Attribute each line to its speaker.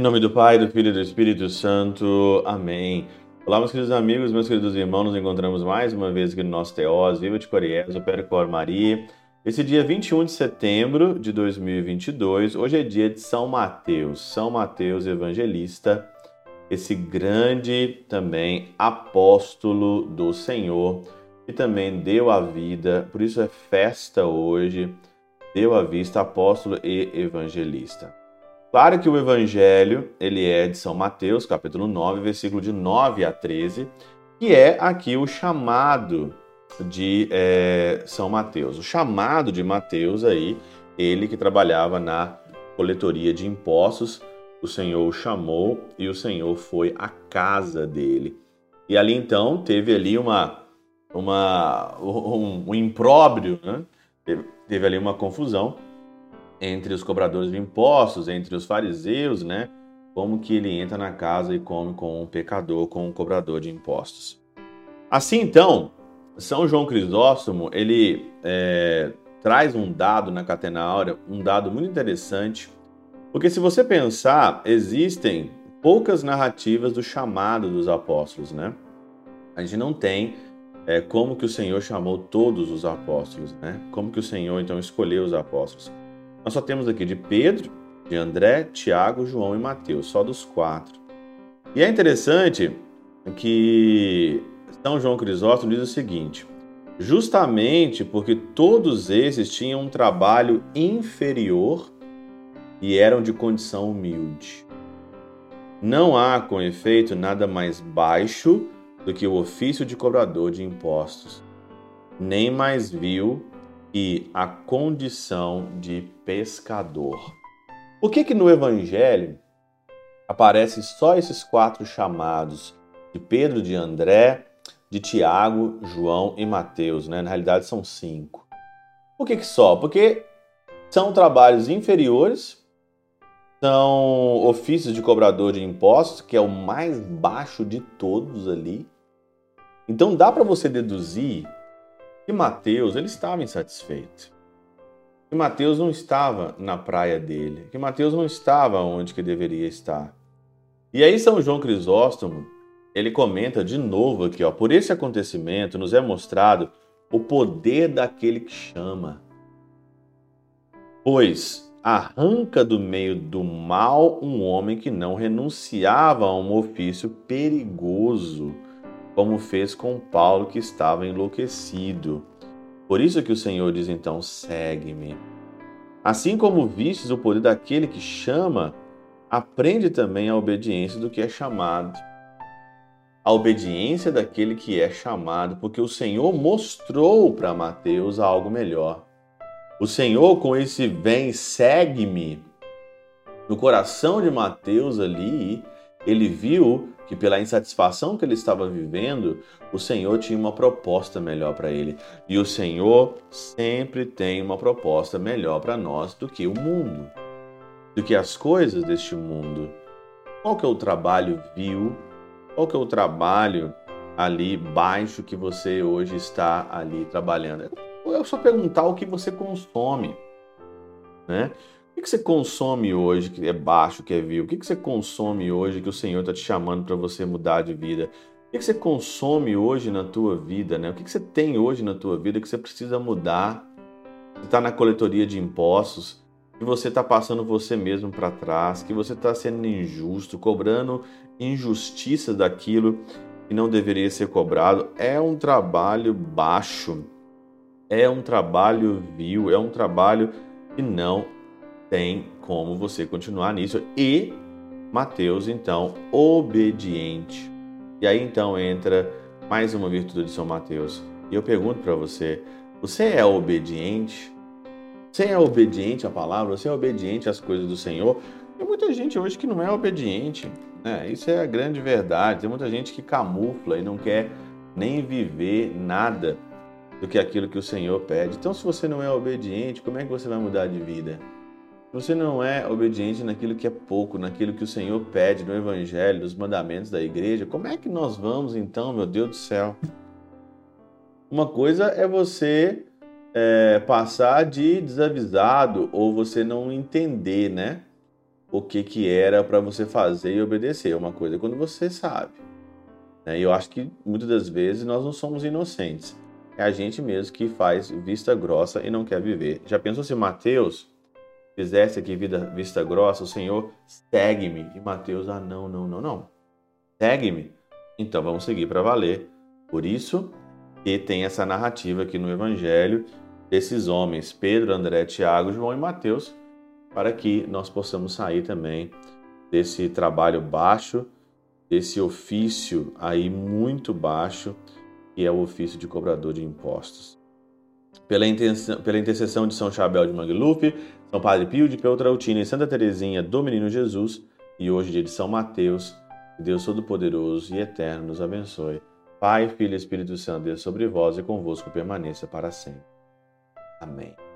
Speaker 1: Em nome do Pai, do Filho e do Espírito Santo. Amém. Olá, meus queridos amigos, meus queridos irmãos, nos encontramos mais uma vez aqui no nosso Teós, Viva de Coriés, o Percor Maria. Esse dia 21 de setembro de 2022, hoje é dia de São Mateus, São Mateus Evangelista, esse grande também apóstolo do Senhor, que também deu a vida, por isso é festa hoje, deu a vista apóstolo e evangelista. Claro que o evangelho, ele é de São Mateus, capítulo 9, versículo de 9 a 13, que é aqui o chamado de é, São Mateus. O chamado de Mateus aí, ele que trabalhava na coletoria de impostos, o Senhor o chamou e o Senhor foi à casa dele. E ali então teve ali uma, uma um, um impróbrio, né? teve, teve ali uma confusão entre os cobradores de impostos, entre os fariseus, né? Como que ele entra na casa e come com um pecador, com um cobrador de impostos. Assim então, São João Crisóstomo ele é, traz um dado na Catena Áurea, um dado muito interessante, porque se você pensar, existem poucas narrativas do chamado dos apóstolos, né? A gente não tem é, como que o Senhor chamou todos os apóstolos, né? Como que o Senhor então escolheu os apóstolos. Nós só temos aqui de Pedro, de André, Tiago, João e Mateus, só dos quatro. E é interessante que São João Crisóstomo diz o seguinte: justamente porque todos esses tinham um trabalho inferior e eram de condição humilde. Não há, com efeito, nada mais baixo do que o ofício de cobrador de impostos, nem mais vil e a condição de pescador. Por que que no Evangelho aparecem só esses quatro chamados de Pedro, de André, de Tiago, João e Mateus, né? Na realidade são cinco. Por que, que só? Porque são trabalhos inferiores, são ofícios de cobrador de impostos, que é o mais baixo de todos ali. Então dá para você deduzir que Mateus ele estava insatisfeito. Que Mateus não estava na praia dele, que Mateus não estava onde que deveria estar. E aí São João Crisóstomo, ele comenta de novo aqui, ó, por esse acontecimento nos é mostrado o poder daquele que chama. Pois arranca do meio do mal um homem que não renunciava a um ofício perigoso como fez com Paulo que estava enlouquecido. Por isso que o Senhor diz então: segue-me. Assim como vistes o poder daquele que chama, aprende também a obediência do que é chamado. A obediência daquele que é chamado, porque o Senhor mostrou para Mateus algo melhor. O Senhor, com esse vem, segue-me, no coração de Mateus ali, ele viu que pela insatisfação que ele estava vivendo, o Senhor tinha uma proposta melhor para ele. E o Senhor sempre tem uma proposta melhor para nós do que o mundo, do que as coisas deste mundo. Qual que é o trabalho vil? Qual que é o trabalho ali baixo que você hoje está ali trabalhando? É só perguntar o que você consome, né? O que você consome hoje que é baixo, que é vil? O que você consome hoje que o Senhor está te chamando para você mudar de vida? O que você consome hoje na tua vida? Né? O que você tem hoje na tua vida que você precisa mudar? Você está na coletoria de impostos, que você está passando você mesmo para trás, que você está sendo injusto, cobrando injustiça daquilo que não deveria ser cobrado. É um trabalho baixo, é um trabalho vil, é um trabalho que não tem como você continuar nisso. E Mateus, então, obediente. E aí então entra mais uma virtude de São Mateus. E eu pergunto para você: você é obediente? Você é obediente à palavra? Você é obediente às coisas do Senhor? Tem muita gente hoje que não é obediente. Né? Isso é a grande verdade. Tem muita gente que camufla e não quer nem viver nada do que aquilo que o Senhor pede. Então, se você não é obediente, como é que você vai mudar de vida? você não é obediente naquilo que é pouco, naquilo que o Senhor pede no Evangelho, nos mandamentos da igreja, como é que nós vamos então, meu Deus do céu? Uma coisa é você é, passar de desavisado ou você não entender, né? O que que era para você fazer e obedecer. Uma coisa é quando você sabe. Né? E eu acho que muitas das vezes nós não somos inocentes. É a gente mesmo que faz vista grossa e não quer viver. Já pensou se Mateus fizesse aqui vida, vista grossa, o Senhor segue-me. E Mateus, ah, não, não, não, não. Segue-me. Então vamos seguir para valer. Por isso que tem essa narrativa aqui no Evangelho desses homens, Pedro, André, Tiago, João e Mateus, para que nós possamos sair também desse trabalho baixo, desse ofício aí muito baixo, que é o ofício de cobrador de impostos. Pela, intenção, pela intercessão de São Chabel de Mangluf, São Padre Pio de Peltrautina e Santa Teresinha do Menino Jesus, e hoje dia de São Mateus, Deus Todo-Poderoso e Eterno nos abençoe. Pai, Filho e Espírito Santo, Deus sobre vós e convosco permaneça para sempre. Amém.